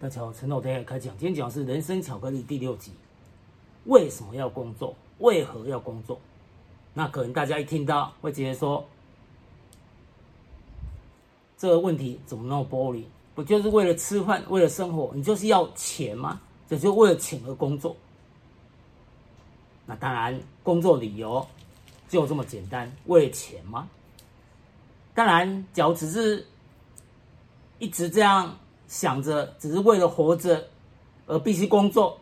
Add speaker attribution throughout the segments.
Speaker 1: 大家好，陈老天开讲。今天讲是《人生巧克力》第六集。为什么要工作？为何要工作？那可能大家一听到会觉得说，这个问题怎么那么玻璃？不就是为了吃饭，为了生活？你就是要钱吗？这就为了钱而工作？那当然，工作理由就这么简单，为了钱吗？当然，假如只是一直这样。想着只是为了活着而必须工作，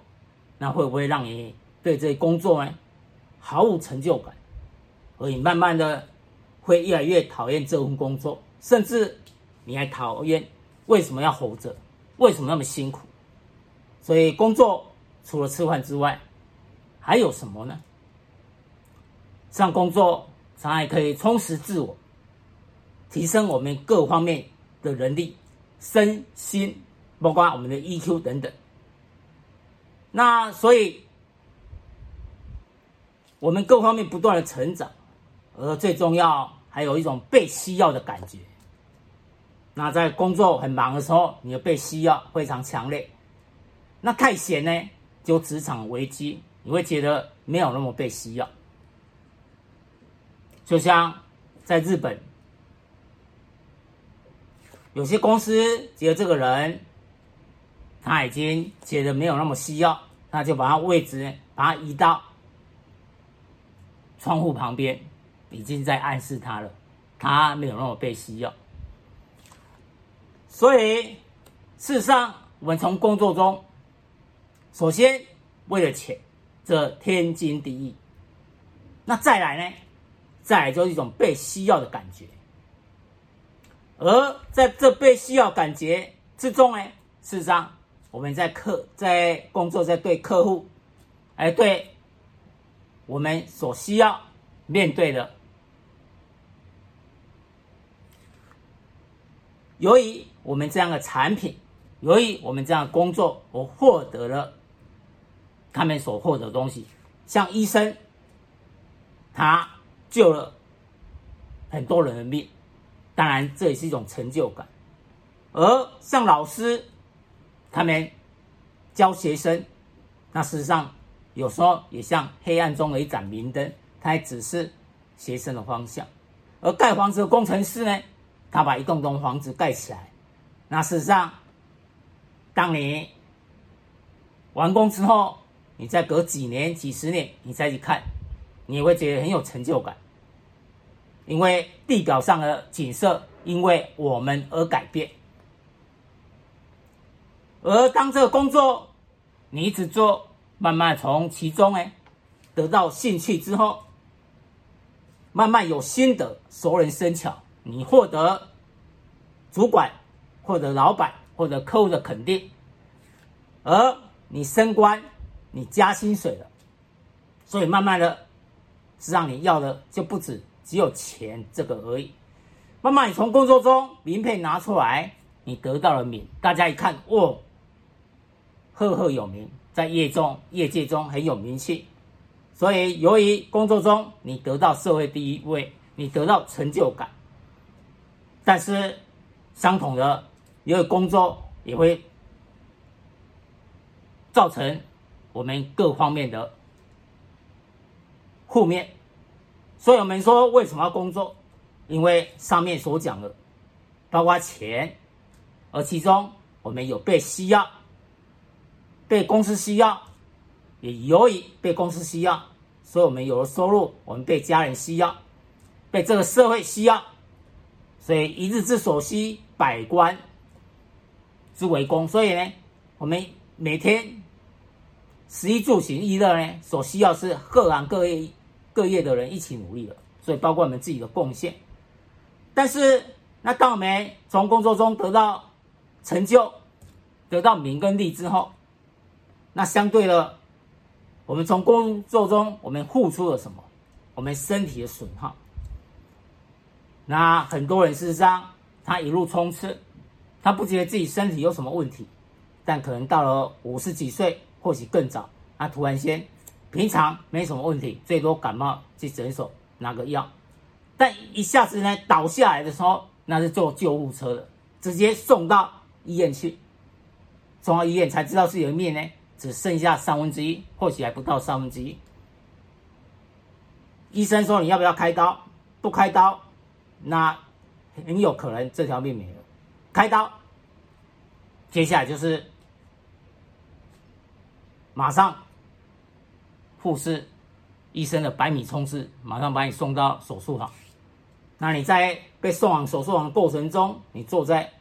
Speaker 1: 那会不会让你对这工作呢毫无成就感，而你慢慢的会越来越讨厌这份工作，甚至你还讨厌为什么要活着，为什么那么辛苦？所以工作除了吃饭之外，还有什么呢？像工作常常可以充实自我，提升我们各方面的能力。身心，包括我们的 EQ 等等。那所以，我们各方面不断的成长，而最重要还有一种被需要的感觉。那在工作很忙的时候，你的被需要非常强烈。那太闲呢，就职场危机，你会觉得没有那么被需要。就像在日本。有些公司觉得这个人他已经觉得没有那么需要，那就把他位置把他移到窗户旁边，已经在暗示他了，他没有那么被需要。所以事实上，我们从工作中，首先为了钱，这天经地义。那再来呢？再来就是一种被需要的感觉。而在这被需要感觉之中呢，事实上我们在客在工作，在对客户，哎，对我们所需要面对的，由于我们这样的产品，由于我们这样的工作，我获得了他们所获得的东西，像医生，他救了很多人的命。当然，这也是一种成就感。而像老师，他们教学生，那事实上有时候也像黑暗中的一盏明灯，他还指示学生的方向。而盖房子的工程师呢，他把一栋栋房子盖起来，那事实上，当你完工之后，你再隔几年、几十年，你再去看，你会觉得很有成就感。因为地表上的景色因为我们而改变，而当这个工作你一直做，慢慢从其中哎得到兴趣之后，慢慢有心得，熟能生巧，你获得主管或者老板或者客户的肯定，而你升官，你加薪水了，所以慢慢的，是让你要的就不止。只有钱这个而已。慢慢，你从工作中名片拿出来，你得到了名，大家一看，哦，赫赫有名，在业中业界中很有名气。所以，由于工作中你得到社会第一位，你得到成就感。但是，相同的，因为工作也会造成我们各方面的负面。所以我们说，为什么要工作？因为上面所讲的，包括钱，而其中我们有被需要，被公司需要，也由于被公司需要，所以我们有了收入；我们被家人需要，被这个社会需要，所以一日之所需，百官之为公。所以呢，我们每天食衣住行娱乐呢，所需要是各行各业。各业的人一起努力了，所以包括我们自己的贡献。但是，那当我们从工作中得到成就、得到名跟利之后，那相对的，我们从工作中我们付出了什么？我们身体的损耗。那很多人事实上，他一路冲刺，他不觉得自己身体有什么问题，但可能到了五十几岁，或许更早，他突然间。平常没什么问题，最多感冒去诊所拿个药，但一下子呢倒下来的时候，那是坐救护车的，直接送到医院去。送到医院才知道自己的命呢，只剩下三分之一，或许还不到三分之一。医生说你要不要开刀？不开刀，那很有可能这条命没了。开刀，接下来就是马上护士、医生的百米冲刺，马上把你送到手术房。那你在被送往手术房的过程中，你坐在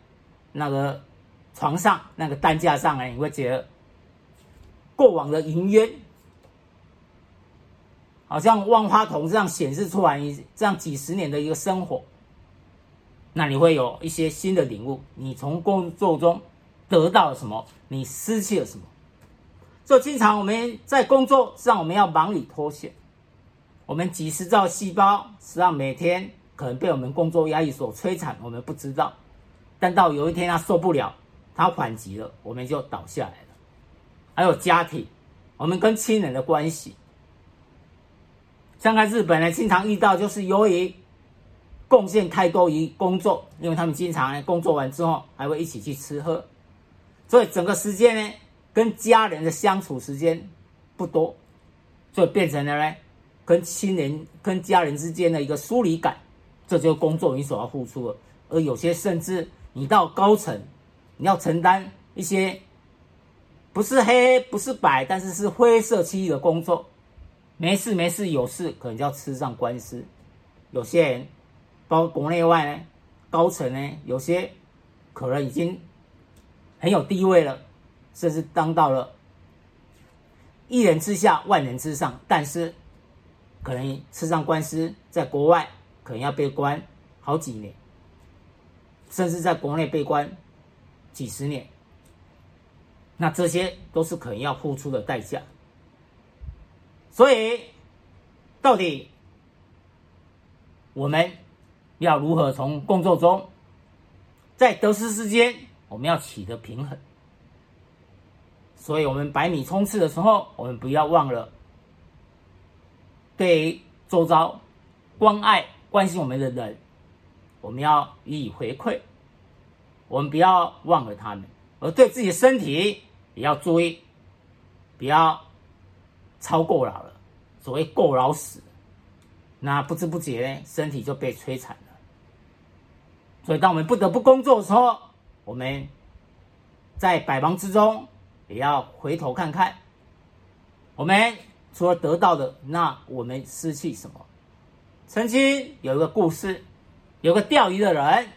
Speaker 1: 那个床上、那个担架上，哎，你会觉得过往的云烟，好像万花筒这样显示出来，你这样几十年的一个生活，那你会有一些新的领悟。你从工作中得到了什么？你失去了什么？就经常我们在工作上，我们要忙里偷闲，我们几十兆细胞实际上每天。可能被我们工作压力所摧残，我们不知道。但到有一天他受不了，他反击了，我们就倒下来了。还有家庭，我们跟亲人的关系，像在日本呢，经常遇到就是由于贡献太多于工作，因为他们经常工作完之后还会一起去吃喝，所以整个时间呢，跟家人的相处时间不多，所以变成了呢，跟亲人、跟家人之间的一个疏离感。这就是工作你所要付出的，而有些甚至你到高层，你要承担一些不是黑不是白，但是是灰色区域的工作，没事没事，有事可能就要吃上官司。有些人，包括国内外呢，高层呢，有些可能已经很有地位了，甚至当到了一人之下万人之上，但是可能吃上官司，在国外。可能要被关好几年，甚至在国内被关几十年，那这些都是可能要付出的代价。所以，到底我们要如何从工作中，在得失之间，我们要取得平衡？所以我们百米冲刺的时候，我们不要忘了对周遭关爱。关心我们的人，我们要予以回馈。我们不要忘了他们，而对自己的身体也要注意，不要超过劳了。所谓过劳死，那不知不觉呢，身体就被摧残了。所以，当我们不得不工作的时候，我们在百忙之中也要回头看看，我们除了得到的，那我们失去什么？曾经有一个故事，有个钓鱼的人，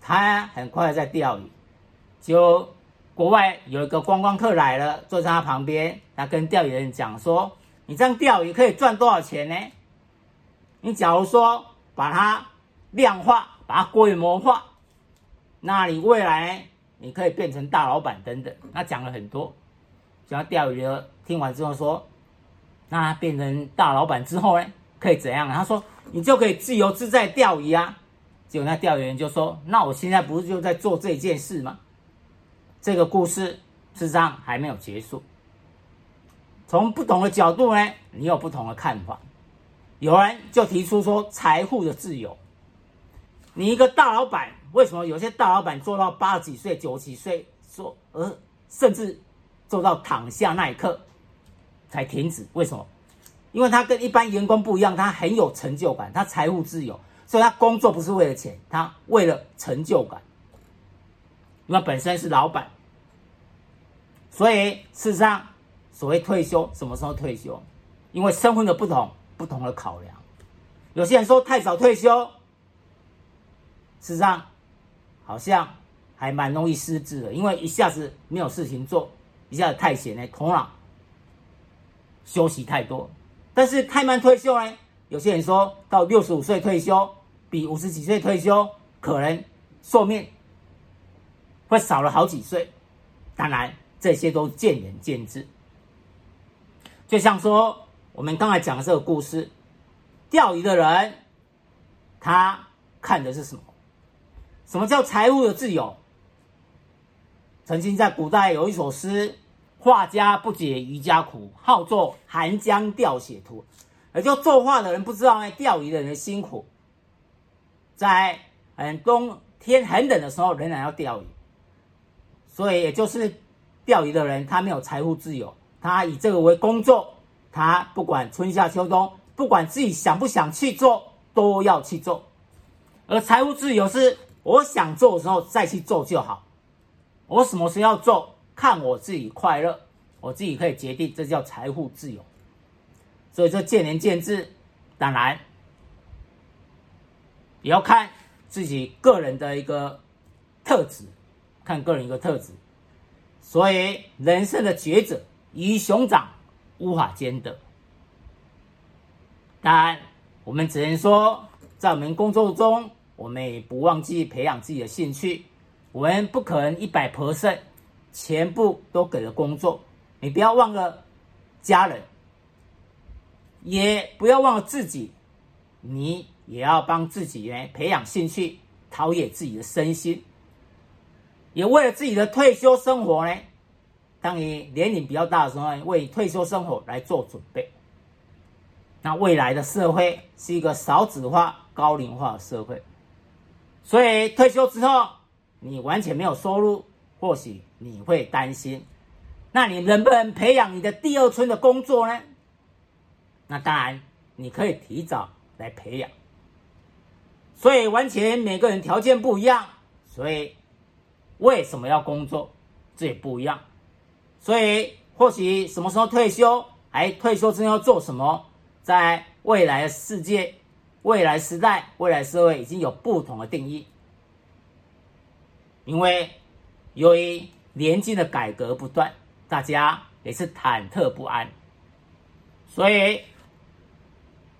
Speaker 1: 他很快在钓鱼。就国外有一个观光客来了，坐在他旁边，他跟钓鱼人讲说：“你这样钓鱼可以赚多少钱呢？你假如说把它量化，把它规模化，那你未来你可以变成大老板等等。”他讲了很多，讲钓鱼的听完之后说：“那变成大老板之后呢，可以怎样？”他说。你就可以自由自在钓鱼啊！结果那钓鱼人就说：“那我现在不是就在做这件事吗？”这个故事事实上还没有结束。从不同的角度呢，你有不同的看法。有人就提出说，财富的自由。你一个大老板，为什么有些大老板做到八十几岁、九十几岁，说而甚至做到躺下那一刻才停止？为什么？因为他跟一般员工不一样，他很有成就感，他财务自由，所以他工作不是为了钱，他为了成就感。因为本身是老板，所以事实上，所谓退休，什么时候退休？因为身份的不同，不同的考量。有些人说太早退休，事实上好像还蛮容易失智的，因为一下子没有事情做，一下子太闲了，头脑休息太多。但是太慢退休呢？有些人说到六十五岁退休，比五十几岁退休可能寿命会少了好几岁。当然，这些都见仁见智。就像说我们刚才讲的这个故事，钓鱼的人他看的是什么？什么叫财务的自由？曾经在古代有一首诗。画家不解渔家苦，好作寒江钓血图。也就作画的人不知道呢，钓鱼的人辛苦，在很冬天很冷的时候仍然要钓鱼，所以也就是钓鱼的人，他没有财务自由，他以这个为工作，他不管春夏秋冬，不管自己想不想去做，都要去做。而财务自由是我想做的时候再去做就好，我什么时候要做，看我自己快乐，我自己可以决定，这叫财富自由。所以这见仁见智，当然也要看自己个人的一个特质，看个人一个特质。所以人生的抉择，鱼与熊掌无法兼得。当然，我们只能说，在我们工作中。我们也不忘记培养自己的兴趣，我们不可能一百 percent 全部都给了工作。你不要忘了家人，也不要忘了自己，你也要帮自己呢培养兴趣，陶冶自己的身心。也为了自己的退休生活呢，当你年龄比较大的时候，为退休生活来做准备。那未来的社会是一个少子化、高龄化的社会。所以退休之后，你完全没有收入，或许你会担心，那你能不能培养你的第二春的工作呢？那当然，你可以提早来培养。所以完全每个人条件不一样，所以为什么要工作，这也不一样。所以或许什么时候退休，哎，退休之后做什么，在未来的世界。未来时代、未来社会已经有不同的定义，因为由于年金的改革不断，大家也是忐忑不安，所以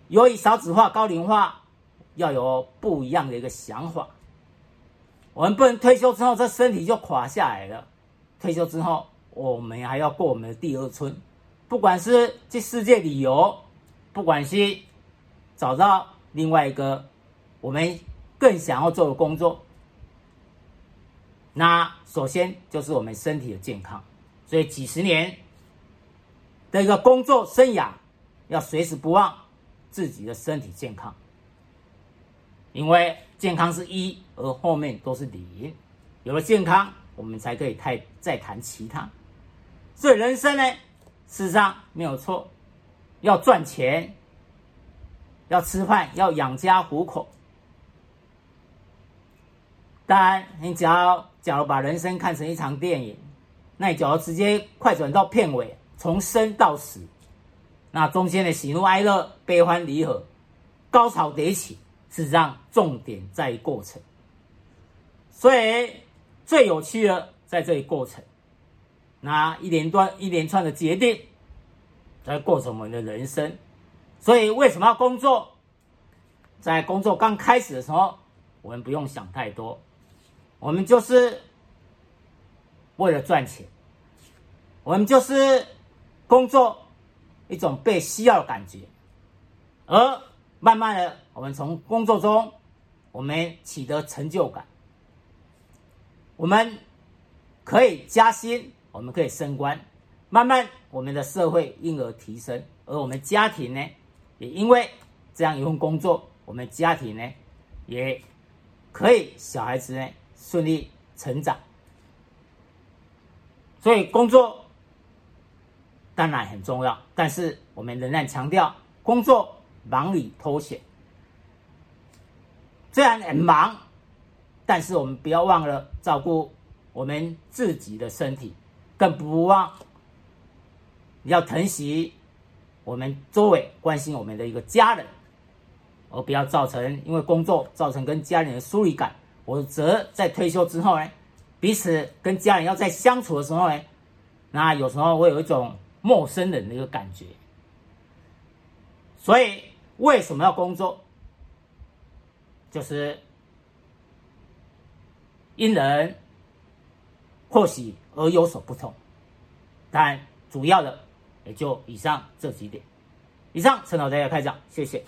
Speaker 1: 由于少子化、高龄化，要有不一样的一个想法。我们不能退休之后这身体就垮下来了，退休之后我们还要过我们的第二春，不管是去世界旅游，不管是找到。另外一个，我们更想要做的工作，那首先就是我们身体的健康。所以几十年的一个工作生涯，要随时不忘自己的身体健康，因为健康是一，而后面都是零。有了健康，我们才可以太再谈其他。所以人生呢，事实上没有错，要赚钱。要吃饭，要养家糊口。当然，你只要假如把人生看成一场电影，那你就要直接快转到片尾，从生到死，那中间的喜怒哀乐、悲欢离合、高潮迭起，事实上重点在于过程。所以最有趣的在这一过程，那一连段一连串的决定，在过程我们的人生。所以为什么要工作？在工作刚开始的时候，我们不用想太多，我们就是为了赚钱，我们就是工作一种被需要的感觉，而慢慢的，我们从工作中，我们取得成就感，我们可以加薪，我们可以升官，慢慢我们的社会因而提升，而我们家庭呢？也因为这样一份工作，我们家庭呢，也可以小孩子呢顺利成长。所以工作当然很重要，但是我们仍然强调工作忙里偷闲。虽然很忙，但是我们不要忘了照顾我们自己的身体，更不忘要疼惜。我们周围关心我们的一个家人，而不要造成因为工作造成跟家人的疏离感，我则在退休之后呢，彼此跟家人要再相处的时候呢，那有时候会有一种陌生人的一个感觉。所以为什么要工作？就是因人或许而有所不同，但主要的。也就以上这几点。以上，陈老师要开讲，谢谢。